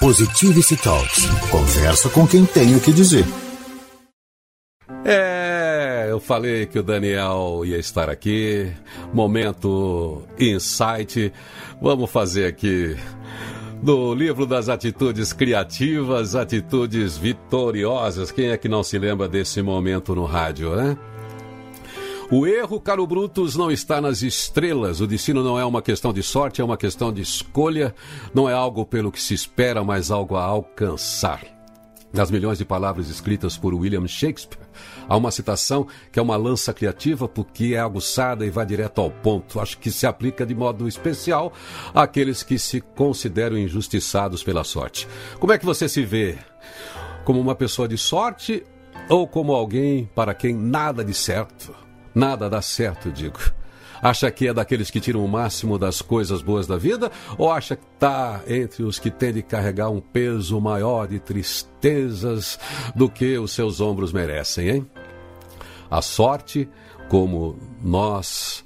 Positivity Talks. Conversa com quem tem o que dizer. É, eu falei que o Daniel ia estar aqui. Momento insight. Vamos fazer aqui do livro das atitudes criativas, atitudes vitoriosas. Quem é que não se lembra desse momento no rádio, né? O erro, caro Brutus, não está nas estrelas. O destino não é uma questão de sorte, é uma questão de escolha. Não é algo pelo que se espera, mas algo a alcançar. Nas milhões de palavras escritas por William Shakespeare, há uma citação que é uma lança criativa porque é aguçada e vai direto ao ponto. Acho que se aplica de modo especial àqueles que se consideram injustiçados pela sorte. Como é que você se vê? Como uma pessoa de sorte ou como alguém para quem nada de certo? Nada dá certo, digo. Acha que é daqueles que tiram o máximo das coisas boas da vida? Ou acha que está entre os que têm de carregar um peso maior de tristezas do que os seus ombros merecem, hein? A sorte, como nós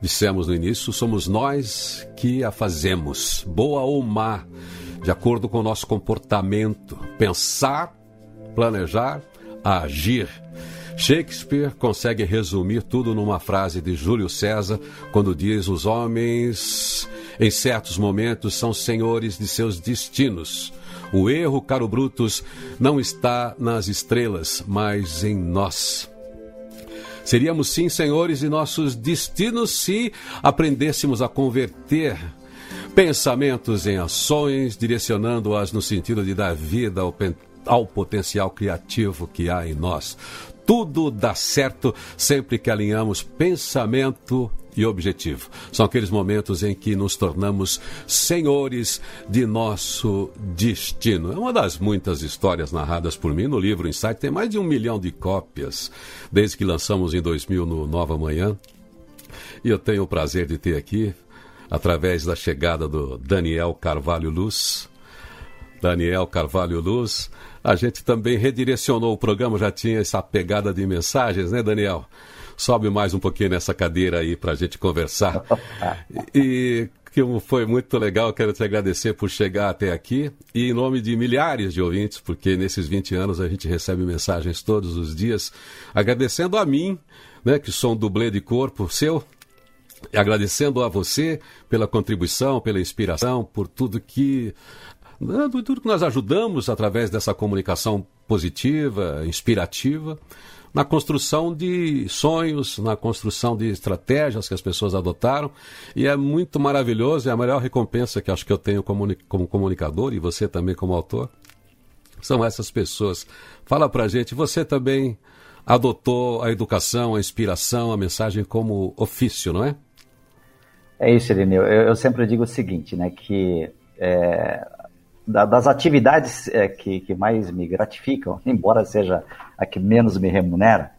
dissemos no início, somos nós que a fazemos, boa ou má, de acordo com o nosso comportamento. Pensar, planejar, agir. Shakespeare consegue resumir tudo numa frase de Júlio César, quando diz: Os homens, em certos momentos, são senhores de seus destinos. O erro, caro Brutus, não está nas estrelas, mas em nós. Seríamos sim senhores de nossos destinos se aprendêssemos a converter pensamentos em ações, direcionando-as no sentido de dar vida ao, ao potencial criativo que há em nós tudo dá certo sempre que alinhamos pensamento e objetivo. São aqueles momentos em que nos tornamos senhores de nosso destino. É uma das muitas histórias narradas por mim no livro Insight. Tem mais de um milhão de cópias desde que lançamos em 2000 no Nova Manhã. E eu tenho o prazer de ter aqui, através da chegada do Daniel Carvalho Luz. Daniel Carvalho Luz, a gente também redirecionou o programa, já tinha essa pegada de mensagens, né, Daniel? Sobe mais um pouquinho nessa cadeira aí para a gente conversar. E que foi muito legal, quero te agradecer por chegar até aqui. E em nome de milhares de ouvintes, porque nesses 20 anos a gente recebe mensagens todos os dias, agradecendo a mim, né, que sou um dublê de corpo seu, agradecendo a você pela contribuição, pela inspiração, por tudo que tudo que nós ajudamos através dessa comunicação positiva, inspirativa, na construção de sonhos, na construção de estratégias que as pessoas adotaram. E é muito maravilhoso, é a maior recompensa que acho que eu tenho como, como comunicador e você também como autor. São essas pessoas. Fala pra gente, você também adotou a educação, a inspiração, a mensagem como ofício, não é? É isso, Irineu. Eu, eu sempre digo o seguinte, né, que é, da, das atividades é, que, que mais me gratificam, embora seja a que menos me remunera,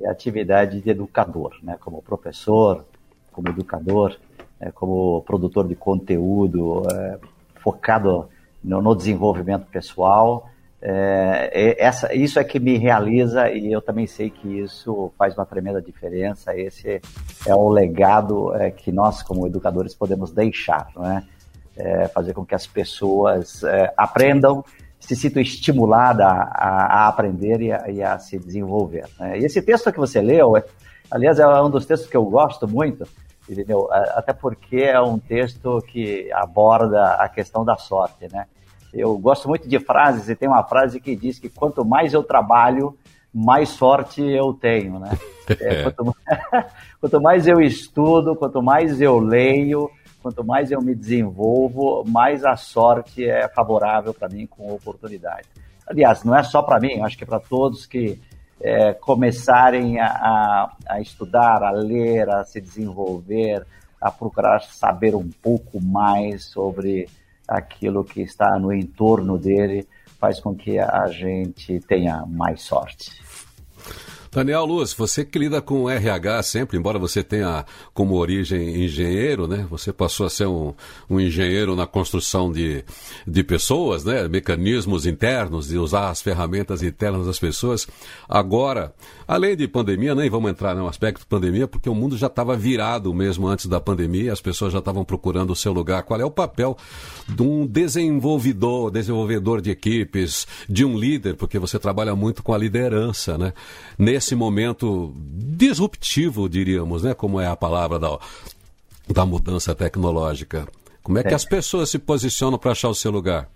é a atividade de educador, né? como professor, como educador, é, como produtor de conteúdo, é, focado no, no, desenvolvimento pessoal. É, essa, isso é que me realiza e eu também sei que isso faz uma tremenda diferença. Esse é o legado é, que nós, como educadores, podemos deixar. Não é? É, fazer com que as pessoas é, aprendam, se sintam estimuladas a, a, aprender e a, e a se desenvolver. Né? E esse texto que você leu, é, aliás, é um dos textos que eu gosto muito, entendeu? até porque é um texto que aborda a questão da sorte, né? Eu gosto muito de frases e tem uma frase que diz que quanto mais eu trabalho, mais sorte eu tenho, né? É, quanto, quanto mais eu estudo, quanto mais eu leio, quanto mais eu me desenvolvo, mais a sorte é favorável para mim com oportunidade. Aliás, não é só para mim, acho que é para todos que é, começarem a, a, estudar, a ler, a se desenvolver, a procurar saber um pouco mais sobre aquilo que está no entorno dele, faz com que a gente tenha mais sorte. Daniel Luz, você que lida com RH sempre, embora você tenha como origem engenheiro, né? Você passou a ser um, um engenheiro na construção de, de pessoas, né? Mecanismos internos, de usar as ferramentas internas das pessoas. Agora, além de pandemia, nem vamos entrar no aspecto pandemia, porque o mundo já estava virado mesmo antes da pandemia, as pessoas já estavam procurando o seu lugar. Qual é o papel de um desenvolvedor, desenvolvedor de equipes, de um líder, porque você trabalha muito com a liderança, né? Nesse nesse momento disruptivo, diríamos, né? Como é a palavra da, da mudança tecnológica. Como é que é. as pessoas se posicionam para achar o seu lugar?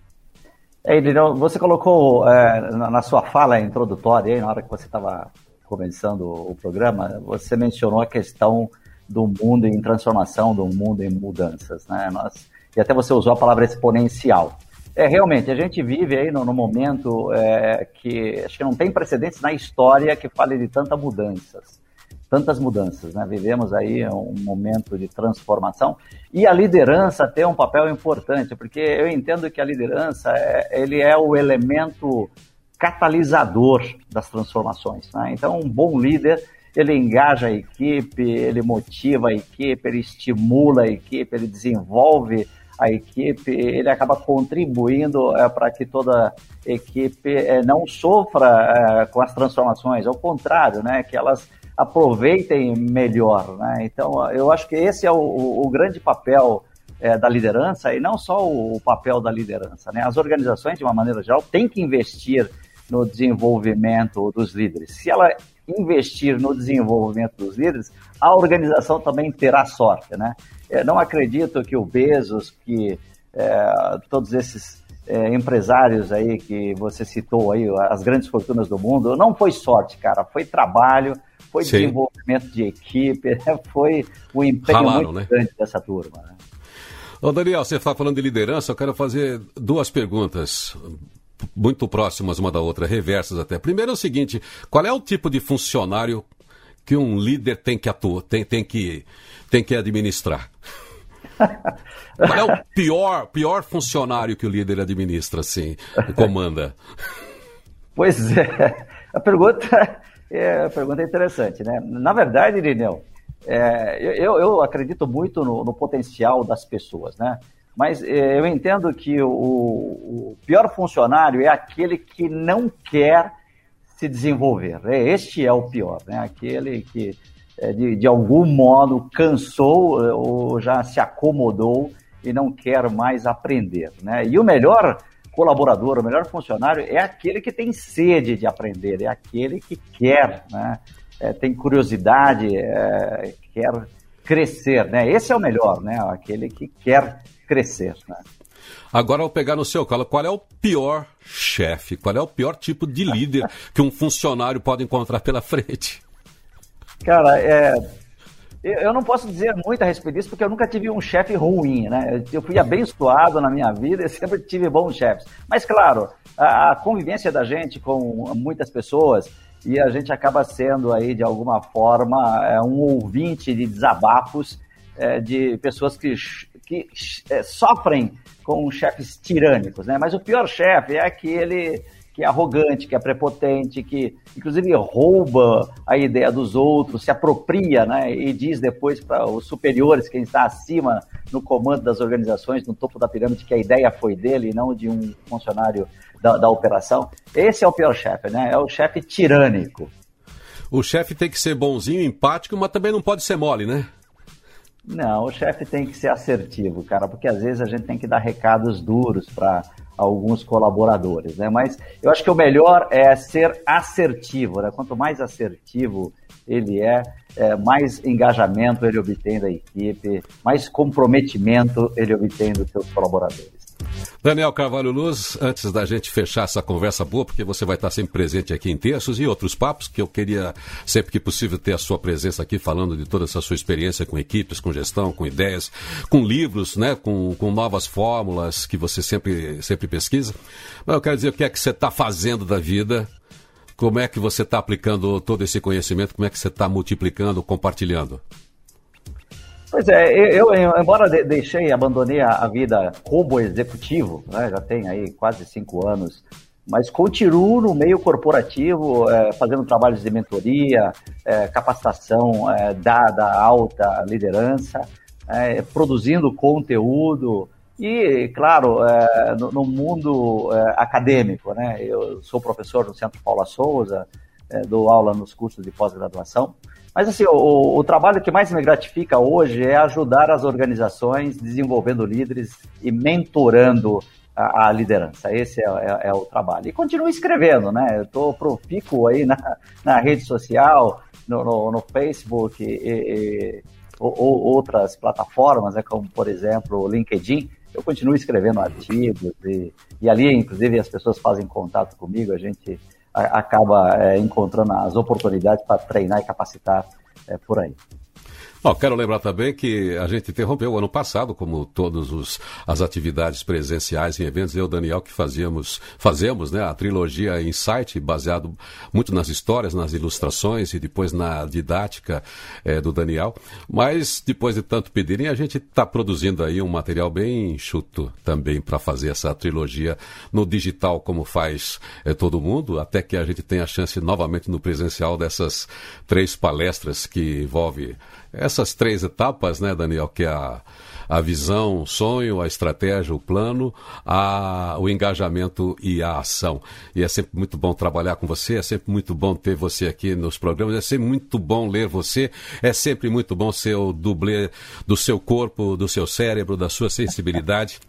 É, você colocou é, na sua fala introdutória, aí, na hora que você estava começando o programa, você mencionou a questão do mundo em transformação, do mundo em mudanças. Né? Nós, e até você usou a palavra exponencial. É, realmente, a gente vive aí no, no momento é, que acho que não tem precedentes na história que fale de tantas mudanças. Tantas mudanças, né? Vivemos aí um momento de transformação e a liderança tem um papel importante, porque eu entendo que a liderança é, ele é o elemento catalisador das transformações. Né? Então, um bom líder ele engaja a equipe, ele motiva a equipe, ele estimula a equipe, ele desenvolve a equipe, ele acaba contribuindo é, para que toda equipe é, não sofra é, com as transformações, ao contrário, né, que elas aproveitem melhor. Né? Então, eu acho que esse é o, o grande papel é, da liderança e não só o, o papel da liderança. Né? As organizações, de uma maneira geral, têm que investir no desenvolvimento dos líderes. Se ela investir no desenvolvimento dos líderes, a organização também terá sorte, né? Eu não acredito que o Bezos, que é, todos esses é, empresários aí que você citou aí, as grandes fortunas do mundo, não foi sorte, cara, foi trabalho, foi Sim. desenvolvimento de equipe, foi o empenho Ralaram, muito né? grande dessa turma. Né? Ô Daniel, você está falando de liderança, eu quero fazer duas perguntas muito próximas uma da outra, reversas até. Primeiro é o seguinte, qual é o tipo de funcionário que um líder tem que atuar, tem, tem, que, tem que administrar? Qual é o pior, pior funcionário que o líder administra, assim, comanda? Pois é, a pergunta é, a pergunta é interessante, né? Na verdade, Irineu, é, eu, eu acredito muito no, no potencial das pessoas, né? Mas eh, eu entendo que o, o, pior funcionário é aquele que não quer se desenvolver. É, este é o pior, né? Aquele que, eh, de, de algum modo, cansou ou já se acomodou e não quer mais aprender, né? E o melhor colaborador, o melhor funcionário é aquele que tem sede de aprender, é aquele que quer, né? É, tem curiosidade, é, quer crescer, né? Esse é o melhor, né? Aquele que quer crescer. Né? Agora, ao pegar no seu colo, qual é o pior chefe? Qual é o pior tipo de líder que um funcionário pode encontrar pela frente? Cara, é, eu não posso dizer muito a respeito disso, porque eu nunca tive um chefe ruim, né? Eu fui abençoado na minha vida e sempre tive bons chefes. Mas, claro, a, convivência da gente com muitas pessoas e a gente acaba sendo aí, de alguma forma, é, um ouvinte de desabafos é, de pessoas que que é, sofrem com chefes tirânicos, né? Mas o pior chefe é aquele que é arrogante, que é prepotente, que inclusive rouba a ideia dos outros, se apropria, né? E diz depois para os superiores, quem está acima no comando das organizações, no topo da pirâmide, que a ideia foi dele e não de um funcionário da, da operação. Esse é o pior chefe, né? É o chefe tirânico. O chefe tem que ser bonzinho, empático, mas também não pode ser mole, né? Não, o chefe tem que ser assertivo, cara, porque às vezes a gente tem que dar recados duros para alguns colaboradores, né? Mas eu acho que o melhor é ser assertivo, né? Quanto mais assertivo ele é, é, mais engajamento ele obtém da equipe, mais comprometimento ele obtém dos seus colaboradores. Daniel Carvalho Luz, antes da gente fechar essa conversa boa, porque você vai estar sempre presente aqui em Terços e outros papos, que eu queria, sempre que possível, ter a sua presença aqui, falando de toda essa sua experiência com equipes, com gestão, com ideias, com livros, né, com, com novas fórmulas que você sempre, sempre pesquisa. Mas eu quero dizer o que é que você está fazendo da vida, como é que você está aplicando todo esse conhecimento, como é que você está multiplicando, compartilhando. Pois é, eu, eu embora deixei, abandonei a, a, vida como executivo, né, já tem aí quase cinco anos mas continuo no meio corporativo, é, fazendo trabalhos de mentoria, é, capacitação é, dada alta liderança, é, produzindo conteúdo e, claro, é, no, no, mundo é, acadêmico. Né? Eu sou professor no Centro Paula Souza, dou aula nos cursos de pós-graduação, mas assim, o, o, trabalho que mais me gratifica hoje é ajudar as organizações desenvolvendo líderes e mentorando a, a liderança. Esse é, é, é, o trabalho. E continuo escrevendo, né? Eu estou profícuo aí na, na rede social, no, no, no Facebook e, e ou, ou, outras plataformas, né, como por exemplo o LinkedIn. Eu continuo escrevendo artigos e, e ali, inclusive, as pessoas fazem contato comigo, a gente acaba é, encontrando as oportunidades para treinar e capacitar é, por aí. Bom, quero lembrar também que a gente interrompeu ano passado, como todas as atividades presenciais em eventos, eu e o Daniel que fazíamos, fazemos né, a trilogia Insight, baseado muito nas histórias, nas ilustrações e depois na didática é, do Daniel. Mas depois de tanto pedirem, a gente está produzindo aí um material bem enxuto também para fazer essa trilogia no digital, como faz é, todo mundo, até que a gente tenha a chance novamente no presencial dessas três palestras que envolve essas três etapas, né, Daniel, que é a, a visão, o sonho, a estratégia, o plano, a, o engajamento e a ação. E é sempre muito bom trabalhar com você, é sempre muito bom ter você aqui nos programas, é sempre muito bom ler você, é sempre muito bom ser o dublê do seu corpo, do seu cérebro, da sua sensibilidade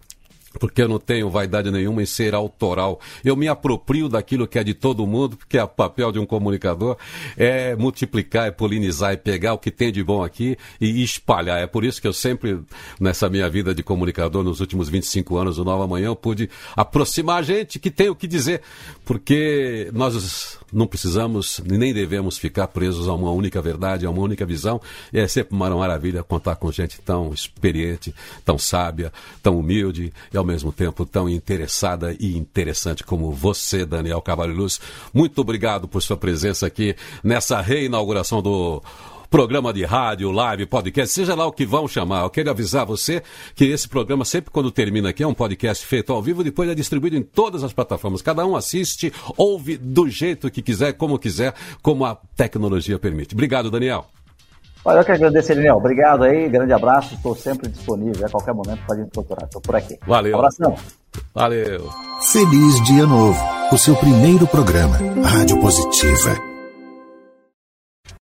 porque eu não tenho vaidade nenhuma em ser autoral. Eu me aproprio daquilo que é de todo mundo, porque o papel de um comunicador é multiplicar, é polinizar, é pegar o que tem de bom aqui e espalhar. É por isso que eu sempre, nessa minha vida de comunicador, nos últimos 25 anos do Nova Manhã, eu pude aproximar gente que tem o que dizer, porque nós não precisamos nem devemos ficar presos a uma única verdade, a uma única visão. E é sempre uma maravilha contar com gente tão experiente, tão sábia, tão humilde ao mesmo tempo tão interessada e interessante como você, Daniel Cavalho Luz. Muito obrigado por sua presença aqui nessa reinauguração do programa de rádio, live, podcast, seja lá o que vão chamar. Eu quero avisar você que esse programa, sempre quando termina aqui, é um podcast feito ao vivo, depois é distribuído em todas as plataformas. Cada um assiste, ouve do jeito que quiser, como quiser, como a tecnologia permite. Obrigado, Daniel. Olha, eu que agradeço, Daniel. Obrigado aí, grande abraço. Estou sempre disponível. A qualquer momento pode me procurar. Estou por aqui. Valeu. Um abração. Valeu. Feliz Dia Novo. O seu primeiro programa. Rádio Positiva